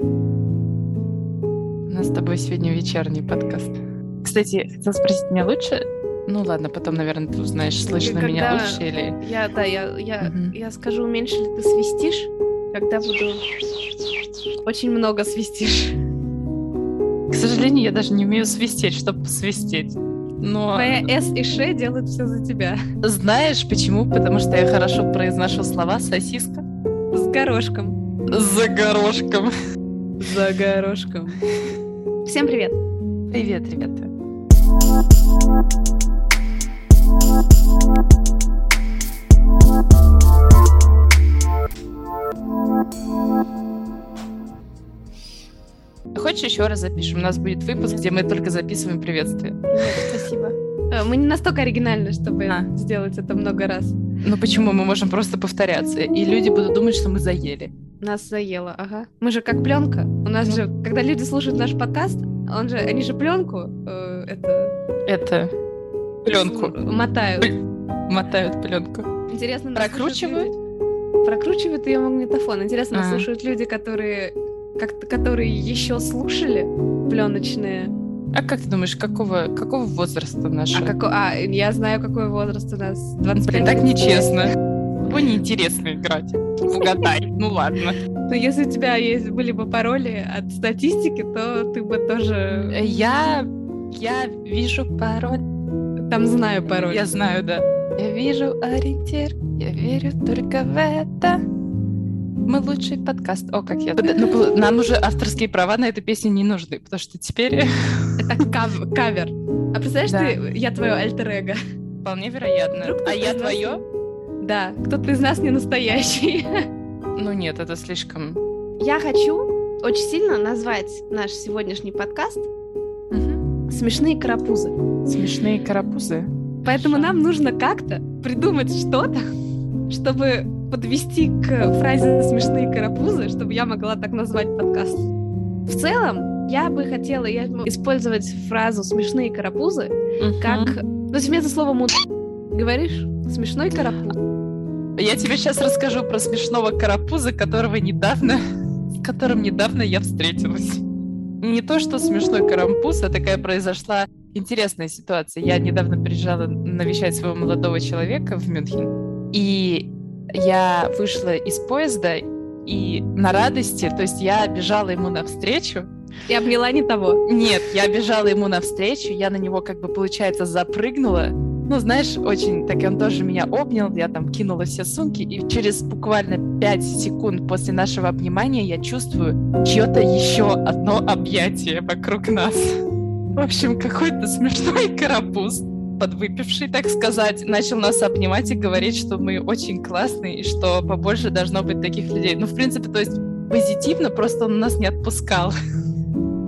У нас с тобой сегодня вечерний подкаст. Кстати, хотела спросить, меня лучше? Ну ладно, потом, наверное, ты узнаешь, слышно Когда меня лучше или... Я, да, я, я, Мгм. я скажу, меньше ли ты свистишь, когда буду... Очень много свистишь. К сожалению, я даже не умею свистеть, чтобы посвистеть. Но Твоя С и Ш делают все за тебя. знаешь почему? Потому что я хорошо произношу слова сосиска С горошком. за горошком. За горошком. Всем привет. Привет, ребята. Хочешь еще раз запишем? У нас будет выпуск, где мы только записываем приветствие. Нет, спасибо. Э, Мы не настолько оригинальны, чтобы А. сделать это много раз. Ну почему? Мы можем просто повторяться, и люди будут думать, что мы заели. Нас заело, ага. Мы же как пленка. У нас Ну. же, когда люди слушают наш подкаст, он же, они же пленку э, это Это пленку. мотают. Мотают пленку. Интересно, Прокручивают? слушают Прокручивают ее магнитофон. Интересно, нас А. слушают люди, которые как которые еще слушали пленочные. А как ты думаешь, какого, какого возраста наша? А, како- а, я знаю, какой возраст у нас. 25 Блин, так нечестно. Ой, неинтересно играть. Угадай. Ну ладно. Но если у тебя есть, были бы пароли от статистики, то ты бы тоже Я... Я вижу пароль. там знаю пароль. Я знаю, да. Я вижу ориентир. Я верю только в это. Мы лучший подкаст. О, как я... Ну, нам уже авторские права на эту песню не нужны, потому что теперь Это кав- кавер. А представляешь, Да. ты, я твое альтер-эго. вполне вероятно. Вдруг А я твое? Да, кто-то из нас не настоящий. Ну нет, это слишком... Я хочу очень сильно назвать наш сегодняшний подкаст «Смешные карапузы». Смешные карапузы. Поэтому Хорошо. нам нужно как-то придумать что-то, чтобы подвести к фразе «смешные карапузы», чтобы я могла так назвать подкаст. В целом, я бы хотела я бы использовать фразу «смешные карапузы» как... То есть вместо слова «мут» говоришь «смешной карапуз». Я тебе сейчас расскажу про смешного карапуза, которого недавно, с которым недавно я встретилась. Не то, что смешной карапуз, а такая произошла интересная ситуация. Я недавно приезжала навещать своего молодого человека в Мюнхен, и я вышла из поезда, и на радости, то есть я бежала ему навстречу, И обняла не того. нет, я бежала ему навстречу, я на него, как бы, получается, запрыгнула. Ну, знаешь, очень так, он тоже меня обнял, я там кинула все сумки, и через буквально 5 секунд после нашего обнимания я чувствую чье-то еще одно объятие вокруг нас. В общем, какой-то смешной карапуз, подвыпивший, так сказать, начал нас обнимать и говорить, что мы очень классные, и что побольше должно быть таких людей. Ну, в принципе, то есть позитивно, просто он нас не отпускал.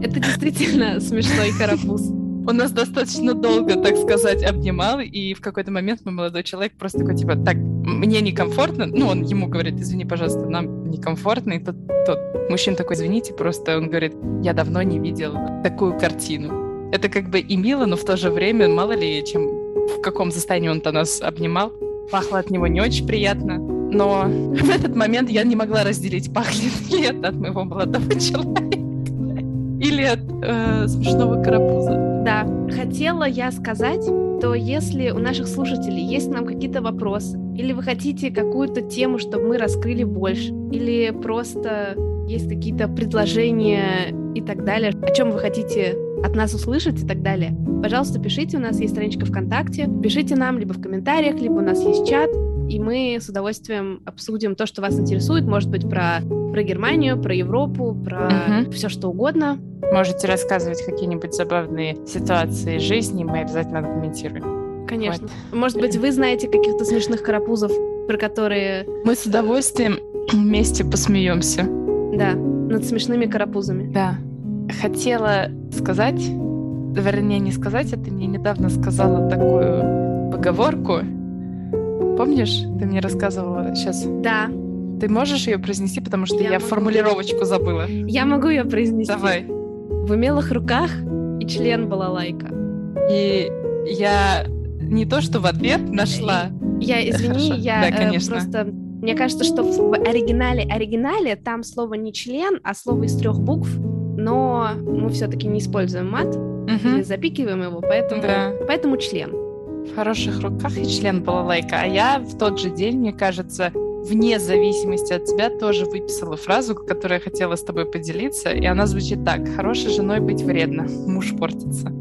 Это действительно смешной карапуз. Он нас достаточно долго, так сказать, обнимал, и в какой-то момент мой молодой человек просто такой, типа, так, мне некомфортно, ну, он ему говорит, извини, пожалуйста, нам некомфортно, и тот, тот мужчина такой, извините, просто он говорит, я давно не видел такую картину. Это как бы и мило, но в то же время, мало ли, чем в каком состоянии он-то нас обнимал. Пахло от него не очень приятно, но в этот момент я не могла разделить, пахнет ли это от моего молодого человека или от э, смешного карапуза. Да, хотела я сказать, то если у наших слушателей есть нам какие-то вопросы, или вы хотите какую-то тему, чтобы мы раскрыли больше, или просто есть какие-то предложения и так далее, о чем вы хотите от нас услышать и так далее, пожалуйста, пишите, у нас есть страничка ВКонтакте, пишите нам либо в комментариях, либо у нас есть чат, и мы с удовольствием обсудим то, что вас интересует, может быть, про, про Германию, про Европу, про Мгм. все что угодно. Можете рассказывать какие-нибудь забавные ситуации жизни, мы обязательно комментируем. Конечно. Может быть, вы знаете каких-то смешных карапузов, про которые, Мы с удовольствием вместе посмеемся. да, над смешными карапузами. Да. Хотела сказать, вернее, не сказать, а ты мне недавно сказала такую поговорку. Помнишь, ты мне рассказывала сейчас? Да, Ты можешь ее произнести, потому что Я я, могу. формулировочку забыла. я могу ее произнести. Давай. В умелых руках и член балалайка. И я не то, что в ответ нашла. Я, извини, Хорошо. я Да, э, конечно. просто Мне кажется, что в оригинале оригинале там слово не член, а слово из трех букв, но мы все-таки не используем мат, Мгм. или запикиваем его, поэтому, Да. поэтому член. В хороших руках и член балалайка. А я в тот же день, мне кажется, вне зависимости от тебя тоже выписала фразу, которую я хотела с тобой поделиться, и она звучит так. Хорошей женой быть вредно, муж портится.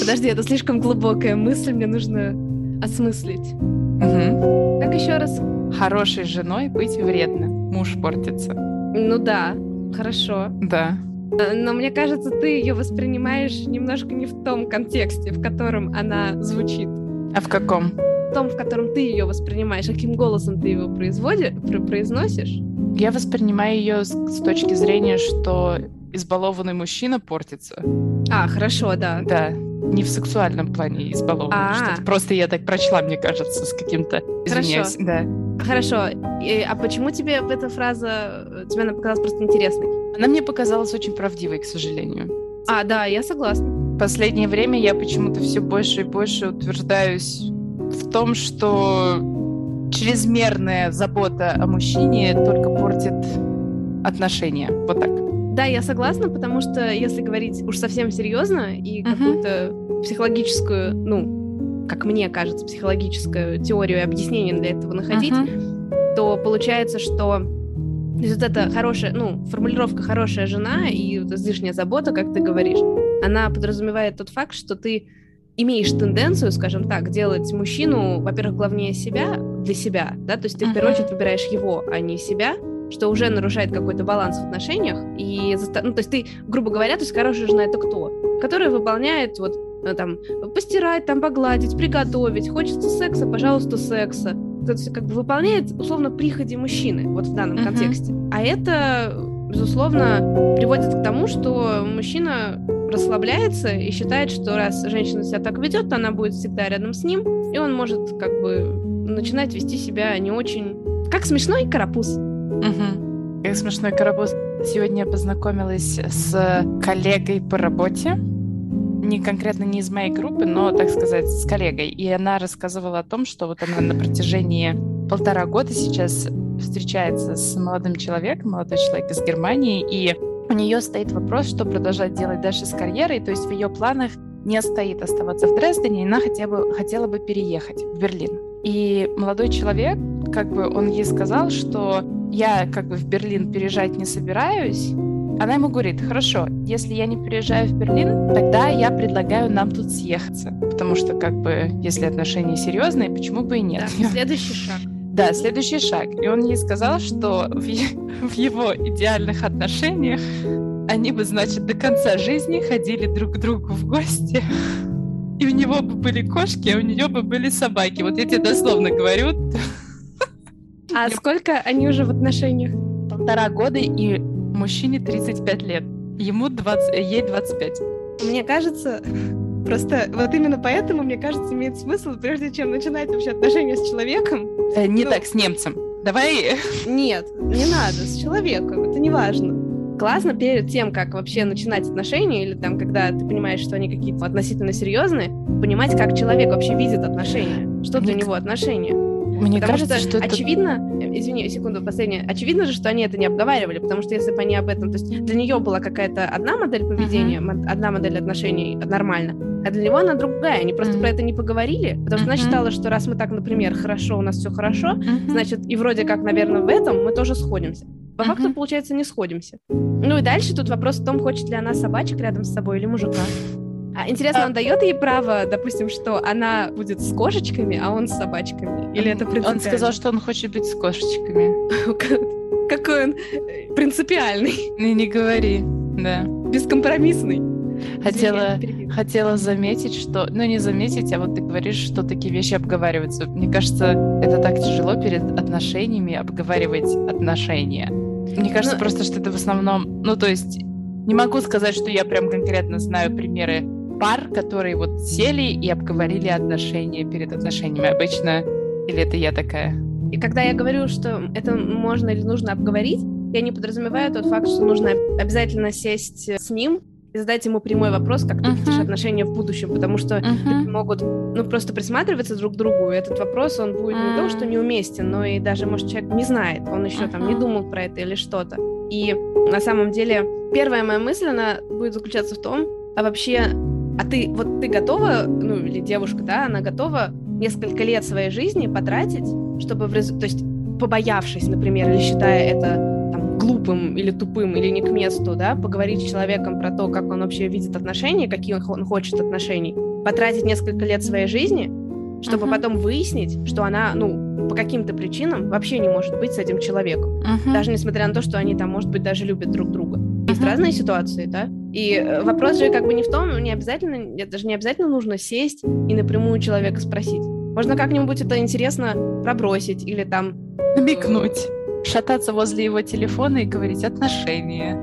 Подожди, это слишком глубокая мысль, мне нужно осмыслить. Мгм. Как еще раз? Хорошей женой быть вредно, муж портится. Ну да, хорошо. Да. Э, Но мне кажется, ты ее воспринимаешь немножко не в том контексте, в котором она звучит. А в каком? Том, в котором ты ее воспринимаешь, каким голосом ты его производишь, произносишь. Я воспринимаю ее с, с точки зрения, что избалованный мужчина портится. А, хорошо, да. Да. Не в сексуальном плане избалованный. А. что-то. Просто я так прочла, мне кажется, с каким-то... Извиняюсь. Да. Хорошо. И- а почему тебе эта фраза, э, тебе она показалась просто интересной? Она мне показалась очень правдивой, к сожалению. А, да, я согласна. В последнее время я почему-то все больше и больше утверждаюсь в том, что чрезмерная забота о мужчине только портит отношения. Вот так. Да, я согласна, потому что если говорить уж совсем серьезно и Мгм. какую-то психологическую, ну, как мне кажется, психологическую теорию и объяснение для этого находить, Мгм. то получается, что то есть вот эта хорошая, ну, формулировка «хорошая жена» и вот излишняя забота, как ты говоришь, она подразумевает тот факт, что ты имеешь тенденцию, скажем так, делать мужчину, во-первых, главнее себя, для себя, да, то есть ты в первую очередь выбираешь его, а не себя, что уже нарушает какой-то баланс в отношениях, и, заста- ну, то есть ты, грубо говоря, то есть хорошая жена — это кто? Которая выполняет вот э, там постирать, там погладить, приготовить, хочется секса, пожалуйста, секса, то есть как бы выполняет условно приходи мужчины вот в данном Мгм. контексте. А это, безусловно, приводит к тому, что мужчина расслабляется и считает, что раз женщина себя так ведет, то она будет всегда рядом с ним, и он может как бы начинать вести себя не очень... Как смешной карапуз. Мгм. Как смешной карапуз. Сегодня я познакомилась с коллегой по работе. Не конкретно не из моей группы, но, так сказать, с коллегой. И она рассказывала о том, что вот она на протяжении полтора года сейчас встречается с молодым человеком, молодой человек из Германии, и у нее стоит вопрос, что продолжать делать дальше с карьерой, то есть в ее планах не стоит оставаться в Дрездене, и она хотя бы, хотела бы переехать в Берлин. И молодой человек, как бы он ей сказал, что я как бы в Берлин переезжать не собираюсь, она ему говорит, хорошо, если я не переезжаю в Берлин, тогда я предлагаю нам тут съехаться. Потому что, как бы, если отношения серьезные, почему бы и нет? Да, следующий шаг. Да, следующий шаг. И он ей сказал, что в, в его идеальных отношениях они бы, значит, до конца жизни ходили друг к другу в гости. И у него бы были кошки, а у нее бы были собаки. Вот я тебе дословно говорю, А сколько они уже в отношениях? полтора года, и мужчине 35 лет. Ему 20, э, ей 25. Мне кажется, просто вот именно поэтому, мне кажется, имеет смысл, прежде чем начинать вообще отношения с человеком, Э, не Ну. так, с немцем. Давай... нет, не надо, с человеком, это не важно. Классно перед тем, как вообще начинать отношения, или там, когда ты понимаешь, что они какие-то относительно серьезные, понимать, как человек вообще видит отношения, что для него отношения. Мне Потому кажется, что, это... очевидно, э, извини, секунду, последнее, очевидно же, что они это не обговаривали, потому что если бы они об этом, то есть для нее была какая-то одна модель поведения, мо- одна модель отношений э, нормально, а для него она другая, они просто Мгм. про это не поговорили, потому что она Мгм. считала, что раз мы так, например, хорошо, у нас все хорошо, Мгм. значит, и вроде как, наверное, в этом мы тоже сходимся. По факту, Мгм. получается, не сходимся. Ну и дальше тут вопрос в том, хочет ли она собачек рядом с собой или мужика. А интересно, он дает ей право, допустим, что она будет с кошечками, а он с собачками? Или это принципиально? Он сказал, что он хочет быть с кошечками. Какой он э, принципиальный, не говори. Да. бескомпромиссный. Хотела, хотела заметить, что... Ну, не заметить, а вот ты говоришь, что такие вещи обговариваются. Мне кажется, это так тяжело перед отношениями обговаривать отношения. Мне кажется Ну, просто, что это в основном... Ну, то есть, не могу сказать, что я прям конкретно знаю примеры пар, которые вот сели и обговорили отношения перед отношениями. Обычно... Или это я такая? И когда я говорю, что это можно или нужно обговорить, я не подразумеваю тот факт, что нужно обязательно сесть с ним и задать ему прямой вопрос, как ты Мгм. видишь отношения в будущем, потому что люди могут, ну, просто присматриваться друг к другу, и этот вопрос, он будет не то, что неуместен, но и даже, может, человек не знает, он еще там не думал про это или что-то. И на самом деле первая моя мысль, она будет заключаться в том, а вообще, а ты, вот ты готова, ну, или девушка, да, она готова несколько лет своей жизни потратить, чтобы, в резу- то есть, побоявшись, например, или считая это там, глупым или тупым, или не к месту, да, поговорить с человеком про то, как он вообще видит отношения, какие он, он хочет отношений, потратить несколько лет своей жизни, чтобы Мгм. потом выяснить, что она, ну, по каким-то причинам вообще не может быть с этим человеком. Мгм. Даже несмотря на то, что они там, может быть, даже любят друг друга. Есть Мгм. разные ситуации, да? И э, вопрос же как бы не в том, не обязательно, это даже не обязательно нужно сесть и напрямую человека спросить. Можно как-нибудь это интересно пробросить или там Намекнуть. Шататься возле его телефона и говорить отношения.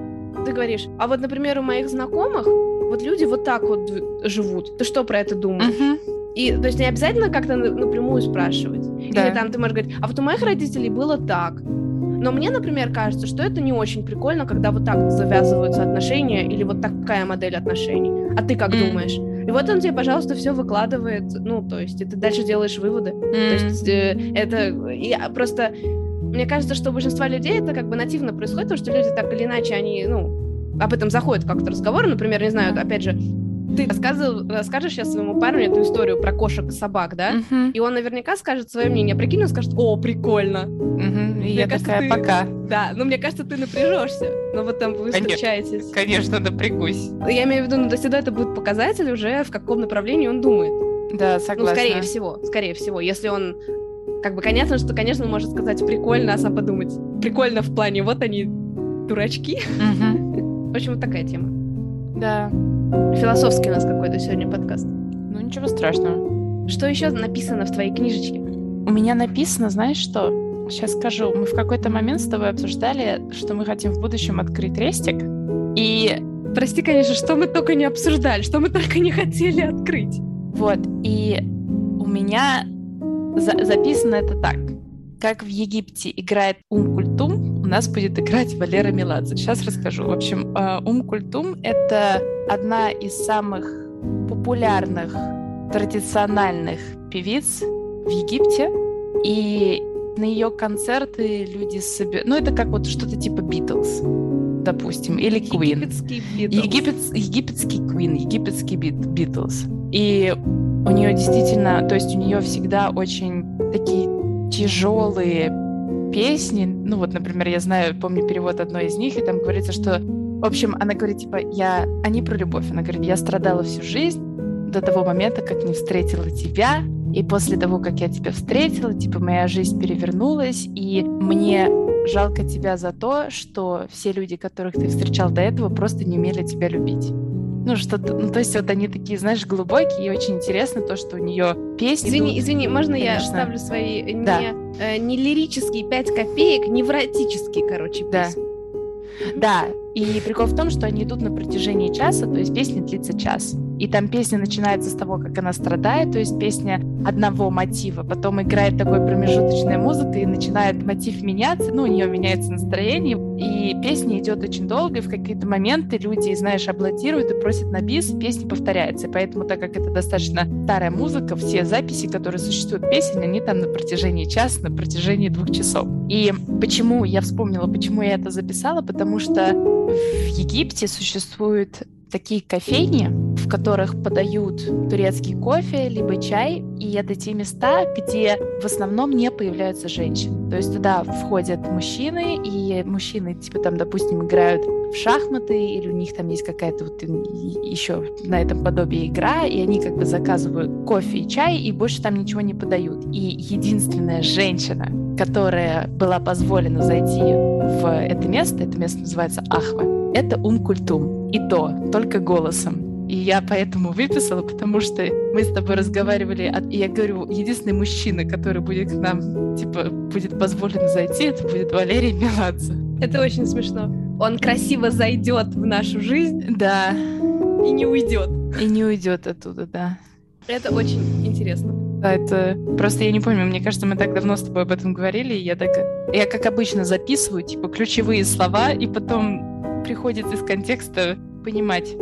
ты говоришь, а вот, например, у моих знакомых вот люди вот так вот живут. Ты что про это думаешь? Мгм. И то есть не обязательно как-то на- напрямую спрашивать. Да. Или там ты можешь говорить, а вот у моих родителей было так. Но мне, например, кажется, что это не очень прикольно, когда вот так завязываются отношения или вот такая модель отношений. А ты как М. думаешь? И вот он тебе, пожалуйста, все выкладывает. Ну, то есть, и ты дальше делаешь выводы. То М. есть э, это я просто мне кажется, что у большинства людей это как бы нативно происходит, потому что люди так или иначе они, ну, об этом заходят как-то разговоры, например, не знаю, опять же, ты рассказывал, расскажешь сейчас своему парню эту историю про кошек и собак, да? Мгм. И он наверняка скажет свое мнение. Прикинь, он скажет, о, прикольно. Мгм. И Мне я кажется, такая, ты- пока. Да, но мне кажется, ты напряжешься. Но вот там вы Конечно. встречаетесь. Конечно, напрягусь. Я имею в виду, ну, до всегда это будет показатель уже, в каком направлении он думает. Да, Ну, согласна. скорее всего, скорее всего. Если он как бы, конечно, что, конечно, он может сказать прикольно, а сам подумать. Прикольно в плане, вот они, дурачки. Мгм. В общем, вот такая тема. Да. Философский у нас какой-то сегодня подкаст. Ну, ничего страшного. Что еще написано в твоей книжечке? У меня написано, знаешь что? Сейчас скажу. Мы в какой-то момент с тобой обсуждали, что мы хотим в будущем открыть рестик. И Прости, конечно, что мы только не обсуждали, что мы только не хотели открыть. вот, и у меня за- записано это так. Как в Египте играет Ум Культум, у нас будет играть Валера Меладзе. Сейчас расскажу. В общем, э, Ум Культум — это одна из самых популярных традициональных певиц в Египте. И на ее концерты люди собирают... Ну, это как вот что-то типа Битлз, допустим, или Queen. Египетский Beatles. Египетс- египетский Queen, египетский бит, Битлз. И у нее действительно, то есть у нее всегда очень такие тяжелые песни. Ну вот, например, я знаю, помню перевод одной из них, и там говорится, что, в общем, она говорит, типа, я, они про любовь. Она говорит, я страдала всю жизнь до того момента, как не встретила тебя, и после того, как я тебя встретила, типа, моя жизнь перевернулась, и мне жалко тебя за то, что все люди, которых ты встречал до этого, просто не умели тебя любить. Ну, что-то, ну, то есть вот они такие, знаешь, глубокие, и очень интересно то, что у нее песни... Извини, извини, можно я Конечно. вставлю свои не, Да. э, не лирические 5 копеек, невротические, короче, Да. песни. Да, и прикол в том, что они идут на протяжении часа, то есть песня длится час. И там песня начинается с того, как она страдает, то есть песня одного мотива, потом играет такой промежуточная музыка, и начинает мотив меняться, ну, у нее меняется настроение, и песня идет очень долго, и в какие-то моменты люди, знаешь, аплодируют и просят на бис, песня повторяется. И поэтому, так как это достаточно старая музыка, все записи, которые существуют песен, они там на протяжении часа, на протяжении двух часов. И почему я вспомнила, почему я это записала, потому что в Египте существуют такие кофейни, в которых подают турецкий кофе, либо чай, и это те места, где в основном не появляются женщины. То есть туда входят мужчины, и мужчины, типа там, допустим, играют в шахматы, или у них там есть какая-то вот еще на этом подобие игра, и они как бы заказывают кофе и чай, и больше там ничего не подают. И единственная женщина, которая была позволена зайти в это место, это место называется Ахва, это Ум-Культум. И то, только голосом. И я поэтому выписала, потому что мы с тобой разговаривали, и я говорю, единственный мужчина, который будет к нам, типа, будет позволено зайти, это будет Валерий Меладзе. Это очень смешно. Он красиво зайдет в нашу жизнь Да, и не уйдет. и не уйдет оттуда, да. Это очень интересно. Да, это просто я не помню, мне кажется, мы так давно с тобой об этом говорили, и я так, я как обычно записываю, типа, ключевые слова, и потом приходится из контекста понимать,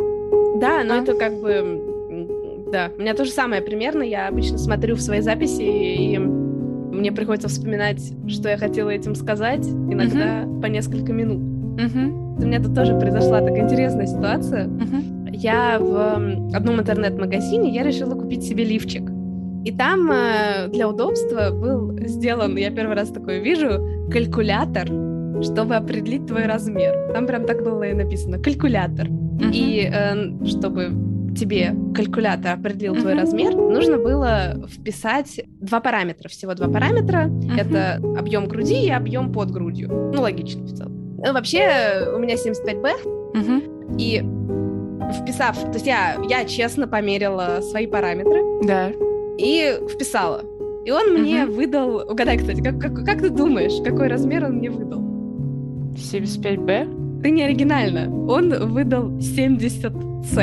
Да, но это как бы... Да, у меня то же самое примерно. Я обычно смотрю в свои записи, и мне приходится вспоминать, что я хотела этим сказать, иногда uh-huh. по несколько минут. Uh-huh. У меня тут тоже произошла такая интересная ситуация. Uh-huh. Я в одном интернет-магазине я решила купить себе лифчик. И там э, для удобства был сделан, я первый раз такое вижу, калькулятор, чтобы определить твой размер. Там прям так было и написано калькулятор. Uh-huh. И э, чтобы тебе калькулятор определил uh-huh. твой размер, нужно было вписать два параметра, всего два параметра. Uh-huh. Это объем груди и объем под грудью. Ну, логично в целом. Ну, вообще, у меня 75B, uh-huh. и вписав, то есть я, я честно померила свои параметры. Да. И вписала. И он мне uh-huh. выдал... Угадай, кстати, как, как, как ты думаешь, какой размер он мне выдал? 75B? Ты не оригинально. Он выдал 70C.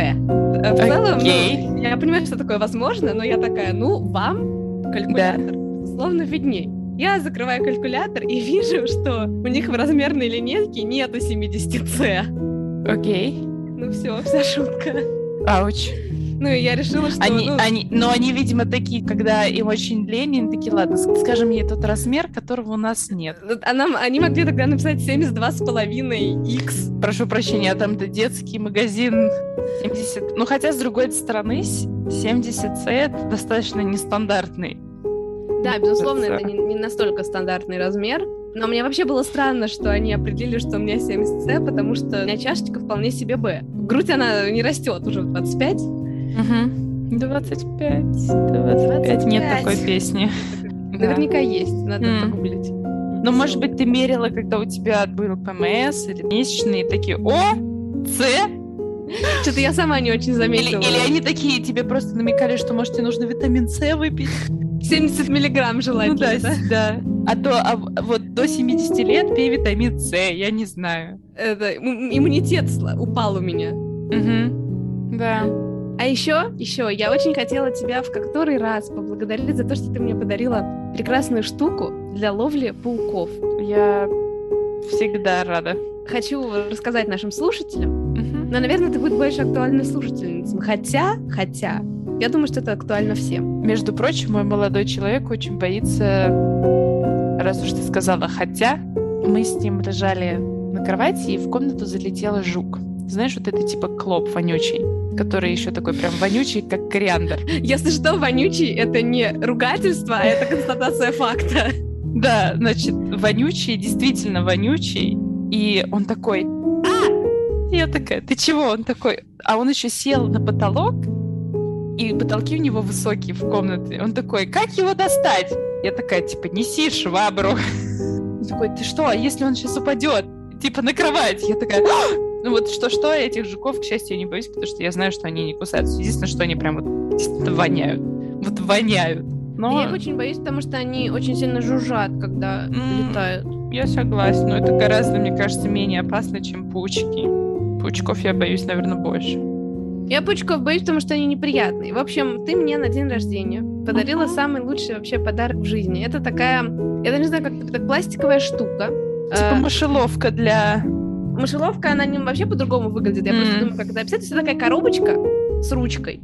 Э, в целом, okay. ну, я понимаю, что такое возможно, но я такая, ну, вам калькулятор, да. словно видней. Я закрываю калькулятор и вижу, что у них в размерной линейке нету 70C. Окей. Okay. Ну все, вся шутка. Ауч. Ну, и я решила, что... Они, ну... они, но они, видимо, такие, когда им очень лень, они такие, ладно, скажем мне тот размер, которого у нас нет. А нам, они могли тогда написать 72,5 x. Прошу прощения, а там-то детский магазин 70... Ну, хотя, с другой стороны, 70C это достаточно нестандартный. Да, безусловно, это не, не настолько стандартный размер. Но мне вообще было странно, что они определили, что у меня 70С, потому что у меня чашечка вполне себе Б. Грудь, она не растет уже в 25. Угу. 25, 25. Нет такой песни. Наверняка есть, надо mm. погуглить. Ну, может быть, ты мерила, когда у тебя был ПМС или месячные, такие, о, С, что-то я сама не очень заметила. Или, или они такие тебе просто намекали, что, может, тебе нужно витамин С выпить? 70 миллиграмм желательно. Ну, да, да. А то а, вот до 70 лет пей витамин С, я не знаю. Это иммунитет упал у меня. Угу. Да. А еще, еще, я очень хотела тебя в который раз поблагодарить за то, что ты мне подарила прекрасную штуку для ловли пауков. Я всегда рада. Хочу рассказать нашим слушателям, uh-huh. но, наверное, это будет больше актуально слушательницам. Хотя, хотя, я думаю, что это актуально всем. Между прочим, мой молодой человек очень боится, раз уж ты сказала «хотя», мы с ним лежали на кровати, и в комнату залетел жук. Знаешь, вот это типа клоп вонючий который еще такой прям вонючий, как кориандр. Если что, вонючий — это не ругательство, а это констатация факта. Да, значит, вонючий, действительно вонючий, и он такой «А!» Я такая «Ты чего?» Он такой... А он еще сел на потолок, и потолки у него высокие в комнате. Он такой «Как его достать?» Я такая, типа, неси швабру. Он такой, ты что, а если он сейчас упадет? Типа на кровать. Я такая, «А!» Ну вот что-что, этих жуков, к счастью, я не боюсь, потому что я знаю, что они не кусаются. Единственное, что они прям вот воняют. Вот воняют. Но... Я их очень боюсь, потому что они очень сильно жужжат, когда mm, летают. Я согласна, но это гораздо, мне кажется, менее опасно, чем паучки. Паучков я боюсь, наверное, больше. Я паучков боюсь, потому что они неприятные. В общем, ты мне на день рождения подарила uh-huh. самый лучший вообще подарок в жизни. Это такая, я даже не знаю, как это, пластиковая штука. Типа а... мышеловка для мышеловка, она не, вообще по-другому выглядит. Я mm. просто думаю, как это описать. Это такая коробочка с ручкой.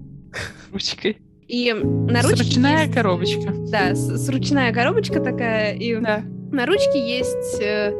Ручкой. И на ручке Ручная есть... коробочка. Да, с, с ручная коробочка такая. И да. на ручке есть э,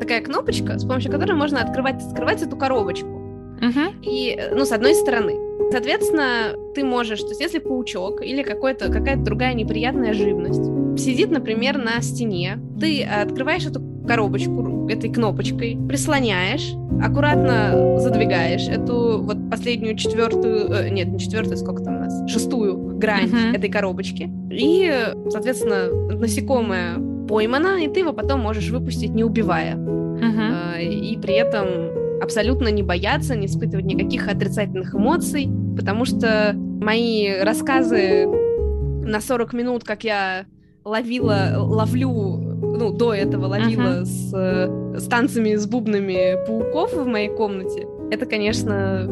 такая кнопочка, с помощью которой можно открывать и закрывать эту коробочку. Угу. И, ну, с одной стороны. Соответственно, ты можешь, то есть если паучок или какая-то другая неприятная живность сидит, например, на стене, ты открываешь эту коробочку этой кнопочкой, прислоняешь, аккуратно задвигаешь эту вот последнюю четвертую, э, нет, не четвертую, сколько там у нас, шестую грань uh-huh. этой коробочки. И, соответственно, насекомое поймано, и ты его потом можешь выпустить, не убивая. Uh-huh. Э, и при этом абсолютно не бояться, не испытывать никаких отрицательных эмоций, потому что мои рассказы на 40 минут, как я ловила, ловлю ну, до этого ловила uh-huh. с, э, с танцами, с бубнами пауков в моей комнате, это, конечно,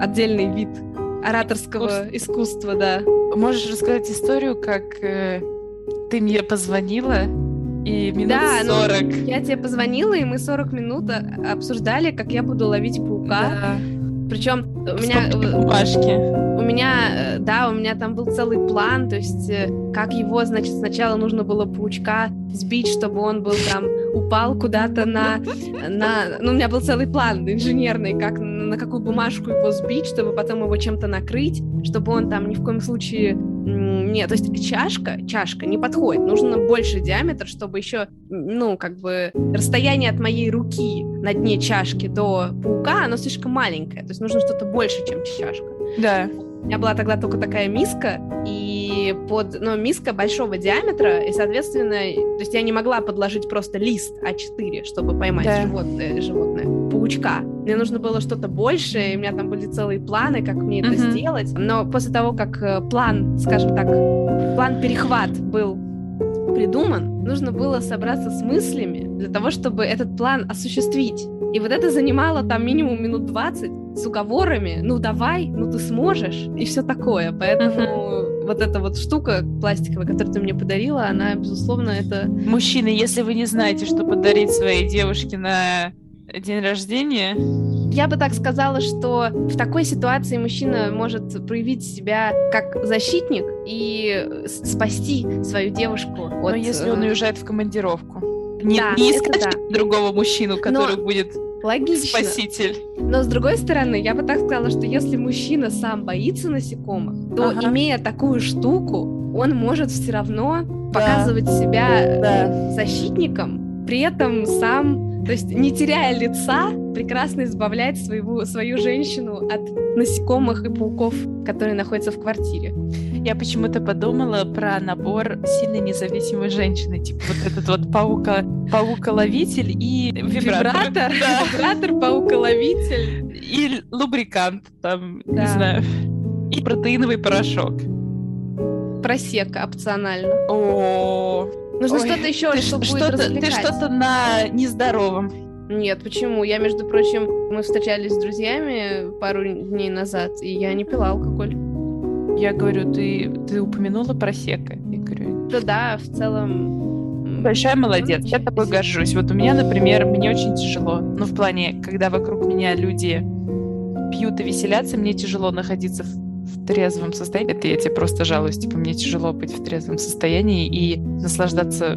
отдельный вид ораторского искусства, да. Можешь рассказать историю, как э, ты мне позвонила и минут да, 40. Ну, я тебе позвонила, и мы 40 минут обсуждали, как я буду ловить паука. Да. Причем у меня... Бумажки. У меня, да, у меня там был целый план, то есть как его, значит, сначала нужно было паучка сбить, чтобы он был там, упал куда-то на, на... Ну, у меня был целый план инженерный, как на какую бумажку его сбить, чтобы потом его чем-то накрыть, чтобы он там ни в коем случае нет, то есть чашка, чашка не подходит. Нужно больше диаметр, чтобы еще, ну, как бы расстояние от моей руки на дне чашки до паука, оно слишком маленькое. То есть нужно что-то больше, чем чашка. Да. У меня была тогда только такая миска, и под, ну, миска большого диаметра, и, соответственно, то есть я не могла подложить просто лист А4, чтобы поймать да. животное, животное, паучка. Мне нужно было что-то большее, и у меня там были целые планы, как мне это сделать. Но после того, как э, план, скажем так, план перехват был придуман, нужно было собраться с мыслями для того, чтобы этот план осуществить. И вот это занимало там минимум минут 20 с уговорами, ну давай, ну ты сможешь, и все такое. Поэтому uh-huh. вот эта вот штука пластиковая, которую ты мне подарила, она, безусловно, это... Мужчины, если вы не знаете, что подарить своей девушке на день рождения? Я бы так сказала, что в такой ситуации мужчина может проявить себя как защитник и спасти свою девушку. Но от... если он э, уезжает в командировку. Не, да, не искать да. другого мужчину, который Но... будет Логично. Спаситель. Но с другой стороны, я бы так сказала, что если мужчина сам боится насекомых, то ага. имея такую штуку, он может все равно да. показывать себя да. защитником, при этом сам то есть, не теряя лица, прекрасно избавлять своего, свою женщину от насекомых и пауков, которые находятся в квартире. Я почему-то подумала про набор сильно независимой женщины, типа вот этот вот паука, пауколовитель и вибратор. Вибратор, да. вибратор, пауколовитель. И лубрикант, там, да. не знаю. И протеиновый порошок. Просека опционально. О, Нужно что-то еще, ты, что будет что Ты что-то на нездоровом. Нет, почему? Я, между прочим, мы встречались с друзьями пару дней назад, и я не пила алкоголь. Я говорю, ты, ты упомянула про сека. Я говорю, да, да, в целом... Большая молодец, я тобой горжусь. Вот у меня, например, мне очень тяжело. Ну, в плане, когда вокруг меня люди пьют и веселятся, мне тяжело находиться в в трезвом состоянии. Это я тебе просто жалуюсь. Типа, мне тяжело быть в трезвом состоянии и наслаждаться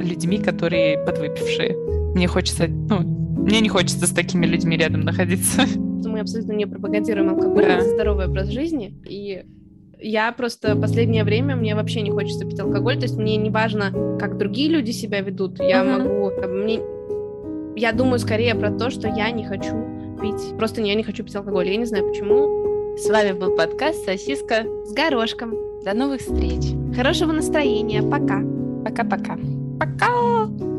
людьми, которые подвыпившие. Мне хочется, ну, мне не хочется с такими людьми рядом находиться. Мы абсолютно не пропагандируем алкоголь, да. это здоровый образ жизни. И я просто последнее время мне вообще не хочется пить алкоголь, то есть мне не важно, как другие люди себя ведут. Я uh-huh. могу, мне, я думаю скорее про то, что я не хочу пить, просто я не хочу пить алкоголь. Я не знаю почему, с вами был подкаст «Сосиска с горошком». До новых встреч. Хорошего настроения. Пока. Пока-пока. Пока.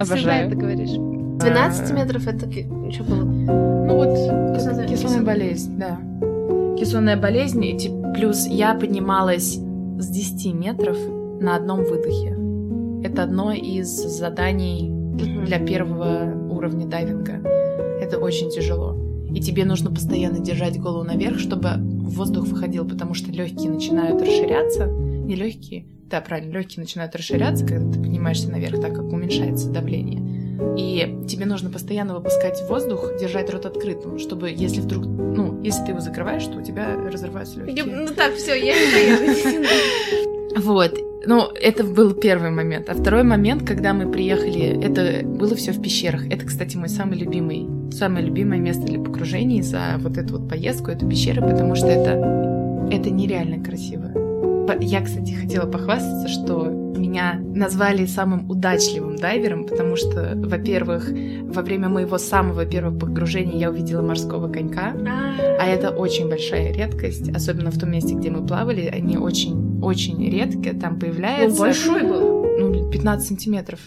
Обожаю. ты говоришь. 12 метров это что было? Ну вот кислотная, кислотная болезнь, да. Кислотная болезнь, и плюс я поднималась с 10 метров на одном выдохе. Это одно из заданий для первого уровня дайвинга. Это очень тяжело и тебе нужно постоянно держать голову наверх, чтобы воздух выходил, потому что легкие начинают расширяться, не легкие, да, правильно, легкие начинают расширяться, когда ты поднимаешься наверх, так как уменьшается давление. И тебе нужно постоянно выпускать воздух, держать рот открытым, чтобы если вдруг, ну, если ты его закрываешь, то у тебя разрываются легкие. Ну так, все, я не поеду. Вот. Ну, это был первый момент. А второй момент, когда мы приехали, это было все в пещерах. Это, кстати, мой самый любимый, самое любимое место для погружений за вот эту вот поездку, это пещеры, потому что это, это нереально красиво. Я, кстати, хотела похвастаться, что меня назвали самым удачливым дайвером, потому что, во-первых, во время моего самого первого погружения я увидела морского конька, а это очень большая редкость, особенно в том месте, где мы плавали, они очень-очень редко там появляются. Он большой был? Ну, 15 сантиметров.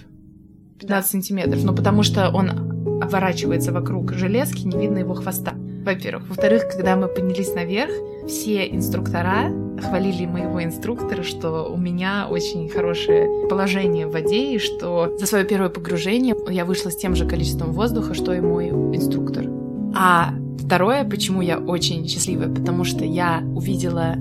15 да. сантиметров, ну потому что он оборачивается вокруг железки, не видно его хвоста во-первых. Во-вторых, когда мы поднялись наверх, все инструктора хвалили моего инструктора, что у меня очень хорошее положение в воде, и что за свое первое погружение я вышла с тем же количеством воздуха, что и мой инструктор. А второе, почему я очень счастливая, потому что я увидела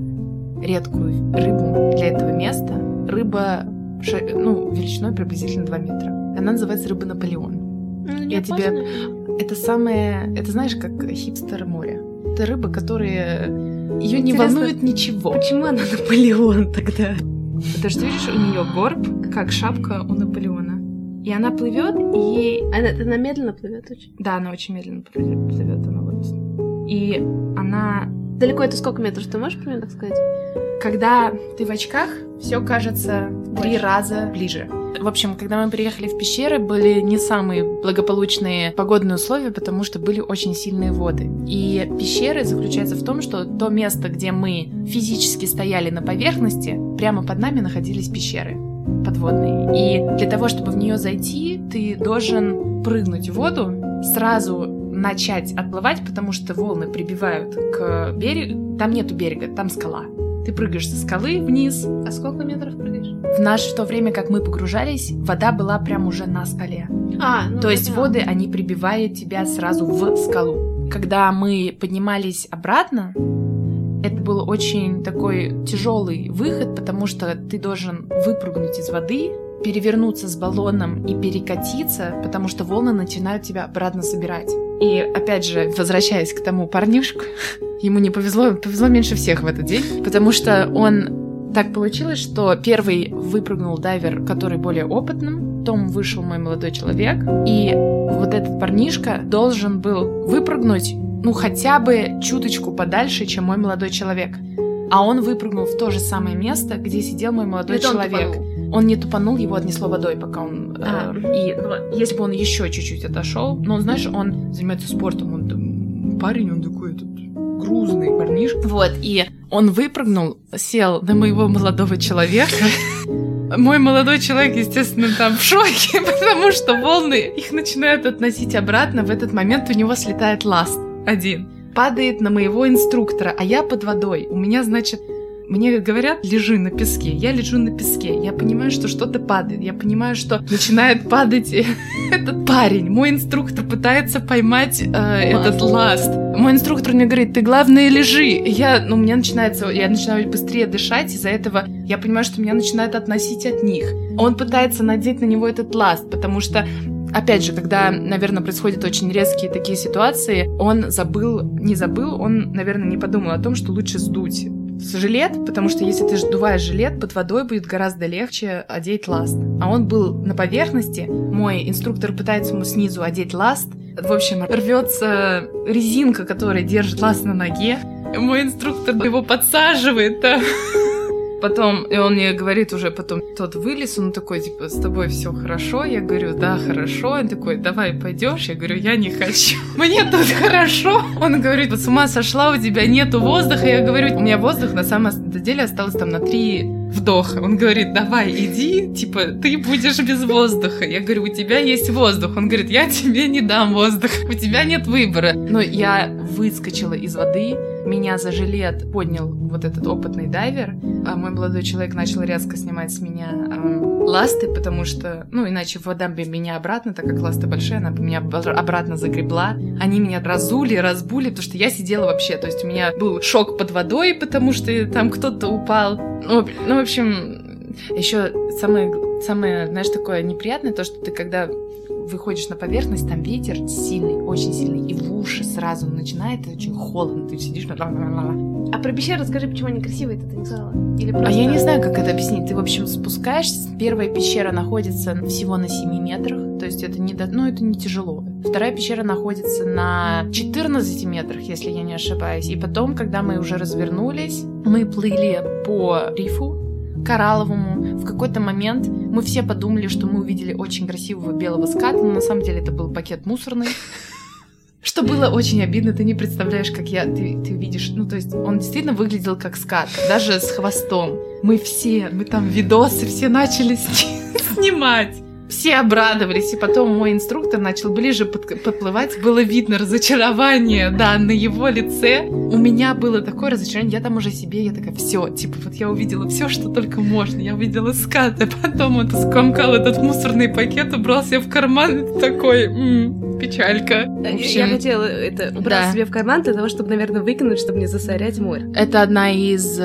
редкую рыбу для этого места. Рыба ну, величиной приблизительно 2 метра. Она называется рыба Наполеон. Ну, я тебе... это самое, это знаешь, как хипстер море. Это рыба, которая ее не волнует ничего. Почему она Наполеон тогда? Потому что видишь, у нее горб, как шапка у Наполеона. И она плывет, и Она, она медленно плывет очень. да, она очень медленно плывет, она вот. И она, Далеко это сколько метров, ты можешь примерно так сказать? когда ты в очках, все кажется три Больше. раза ближе. В общем, когда мы приехали в пещеры, были не самые благополучные погодные условия, потому что были очень сильные воды. И пещеры заключаются в том, что то место, где мы физически стояли на поверхности, прямо под нами находились пещеры подводные. И для того, чтобы в нее зайти, ты должен прыгнуть в воду, сразу начать отплывать, потому что волны прибивают к берегу. Там нету берега, там скала. Ты прыгаешь со скалы вниз. А сколько метров прыгаешь? В наше то время, как мы погружались, вода была прям уже на скале. А, ну То есть поняла. воды, они прибивают тебя сразу в скалу. Когда мы поднимались обратно, это был очень такой тяжелый выход, потому что ты должен выпрыгнуть из воды, перевернуться с баллоном и перекатиться, потому что волны начинают тебя обратно собирать. И опять же, возвращаясь к тому парнишку, ему не повезло, повезло меньше всех в этот день, потому что он так получилось, что первый выпрыгнул дайвер, который более опытным, потом вышел мой молодой человек, и вот этот парнишка должен был выпрыгнуть, ну, хотя бы чуточку подальше, чем мой молодой человек. А он выпрыгнул в то же самое место, где сидел мой молодой он человек. тупанул. Он не тупанул, его отнесло водой, пока он... э, А. и ну, если бы он еще чуть-чуть отошел, но он, знаешь, он занимается спортом, он парень, он такой этот грузный парнишка. Вот, и он выпрыгнул, сел на моего молодого человека. Мой молодой человек, естественно, там в шоке, потому что волны их начинают относить обратно. В этот момент у него слетает ласт один. Падает на моего инструктора, а я под водой. У меня, значит, мне говорят, лежи на песке. Я лежу на песке. Я понимаю, что что-то падает. Я понимаю, что начинает падать этот парень. Мой инструктор пытается поймать э, этот ласт. Мой инструктор мне говорит, ты главное лежи. Я, ну, у меня начинается, я начинаю быстрее дышать. Из-за этого я понимаю, что меня начинает относить от них. Он пытается надеть на него этот ласт, потому что Опять же, когда, наверное, происходят очень резкие такие ситуации, он забыл, не забыл, он, наверное, не подумал о том, что лучше сдуть жилет, потому что если ты сдуваешь жилет, под водой будет гораздо легче одеть ласт. А он был на поверхности, мой инструктор пытается ему снизу одеть ласт, в общем, рвется резинка, которая держит ласт на ноге, мой инструктор его подсаживает. Потом, и он мне говорит уже потом, тот вылез, он такой, типа, с тобой все хорошо? Я говорю, да, хорошо. Он такой, давай пойдешь? Я говорю, я не хочу. Мне тут хорошо. Он говорит, с ума сошла, у тебя нету воздуха. Я говорю, у меня воздух на самом деле осталось там на три вдоха. Он говорит, давай, иди, типа, ты будешь без воздуха. Я говорю, у тебя есть воздух. Он говорит, я тебе не дам воздух, у тебя нет выбора. Но я выскочила из воды, меня за жилет поднял вот этот опытный дайвер, а мой молодой человек начал резко снимать с меня эм, ласты, потому что, ну, иначе вода бы меня обратно, так как ласты большие, она бы меня обратно загребла. Они меня разули, разбули, потому что я сидела вообще, то есть у меня был шок под водой, потому что там кто-то упал. Ну, ну, общем, еще самое, самое, знаешь, такое неприятное, то, что ты когда выходишь на поверхность, там ветер сильный, очень сильный, и в уши сразу начинает, очень холодно, ты сидишь на... А про пещеры расскажи, почему они красивые, ты не сказала? Или А просто... я не знаю, как это объяснить. Ты, в общем, спускаешься. Первая пещера находится всего на 7 метрах. То есть это не, до- ну, это не тяжело. Вторая пещера находится на 14 метрах, если я не ошибаюсь. И потом, когда мы уже развернулись, мы плыли по рифу коралловому. В какой-то момент мы все подумали, что мы увидели очень красивого белого ската, но на самом деле это был пакет мусорный. Что было очень обидно, ты не представляешь, как я, ты, ты видишь, ну то есть он действительно выглядел как скат, даже с хвостом. Мы все, мы там видосы все начали сни- снимать. Все обрадовались, и потом мой инструктор начал ближе под- подплывать. Было видно разочарование, да, на его лице. У меня было такое разочарование, я там уже себе, я такая, все, типа, вот я увидела все, что только можно. Я увидела скат, а потом он скомкал этот мусорный пакет, убрал себе в карман, такой, «М, печалька. Э, общем, Я хотела это убрать да. себе в карман для того, чтобы, наверное, выкинуть, чтобы не засорять море. Это одна из...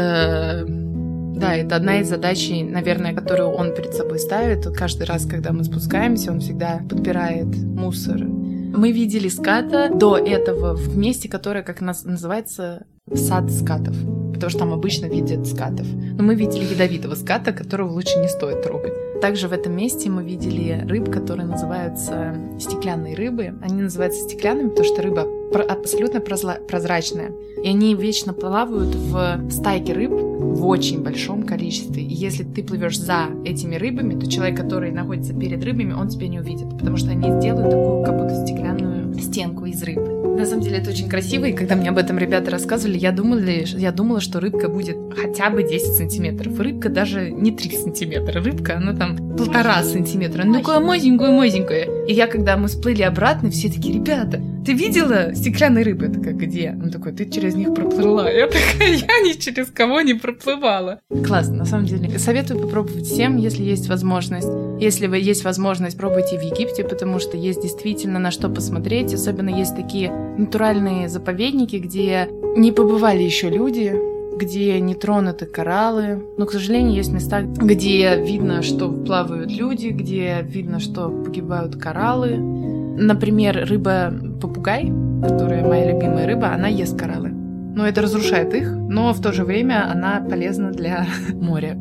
Да, это одна из задач, наверное, которую он перед собой ставит. Каждый раз, когда мы спускаемся, он всегда подбирает мусор Мы видели ската до этого в месте, которое, как нас называется, сад скатов потому что там обычно видят скатов. Но мы видели ядовитого ската, которого лучше не стоит трогать. Также в этом месте мы видели рыб, которые называются стеклянные рыбы. Они называются стеклянными, потому что рыба абсолютно прозрачная. И они вечно плавают в стайке рыб в очень большом количестве. И если ты плывешь за этими рыбами, то человек, который находится перед рыбами, он тебя не увидит, потому что они сделают такую как будто стеклянную стенку из рыбы. На самом деле это очень красиво, и когда мне об этом ребята рассказывали, я думала, я думала, что рыбка будет хотя бы 10 сантиметров. Рыбка даже не 3 сантиметра. Рыбка, она там полтора сантиметра. Она такая мазенькая-мазенькая. И я, когда мы сплыли обратно, все такие, ребята, ты видела стеклянные рыбы? Я такая, где? Он такой, ты через них проплыла. Я такая, я ни через кого не проплывала. Классно, на самом деле. Советую попробовать всем, если есть возможность. Если вы есть возможность, пробуйте в Египте, потому что есть действительно на что посмотреть. Особенно есть такие натуральные заповедники, где не побывали еще люди, где не тронуты кораллы. Но, к сожалению, есть места, где видно, что плавают люди, где видно, что погибают кораллы. Например, рыба-попугай, которая моя любимая рыба, она ест кораллы. Но это разрушает их, но в то же время она полезна для моря.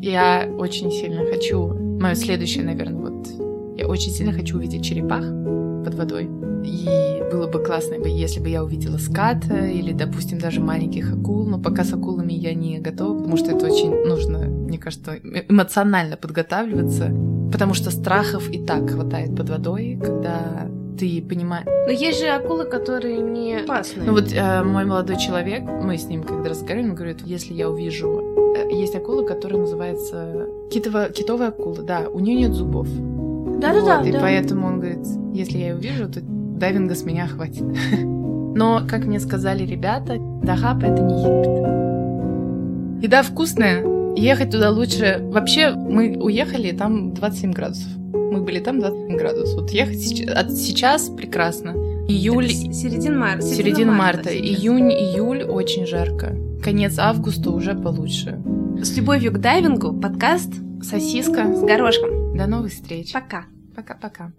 Я очень сильно хочу, мое следующее, наверное, вот, я очень сильно хочу увидеть черепах под водой. И было бы классно, если бы я увидела ската или, допустим, даже маленьких акул. Но пока с акулами я не готова, потому что это очень нужно, мне кажется, э, эмоционально подготавливаться. Потому что страхов и так хватает под водой, когда ты понимаешь. Но есть же акулы, которые не опасны. Ну вот э, мой молодой человек, мы с ним когда разговариваем, он говорит, если я увижу... Э, есть акула, которая называется китовая, китовая акула, да, у нее нет зубов. Да-да-да. Вот, и да. поэтому он говорит, если я ее увижу, то дайвинга с меня хватит. Но, как мне сказали ребята, Дахаб — это не Египет. Еда вкусная, ехать туда лучше. Вообще, мы уехали, там 27 градусов. Мы были там 27 градусов. Вот ехать сейчас, сейчас прекрасно. Июль... Середина марта. Середина марта. марта. Июнь, июль очень жарко. Конец августа уже получше. С любовью к дайвингу подкаст «Сосиска» с горошком. До новых встреч. Пока. Пока-пока.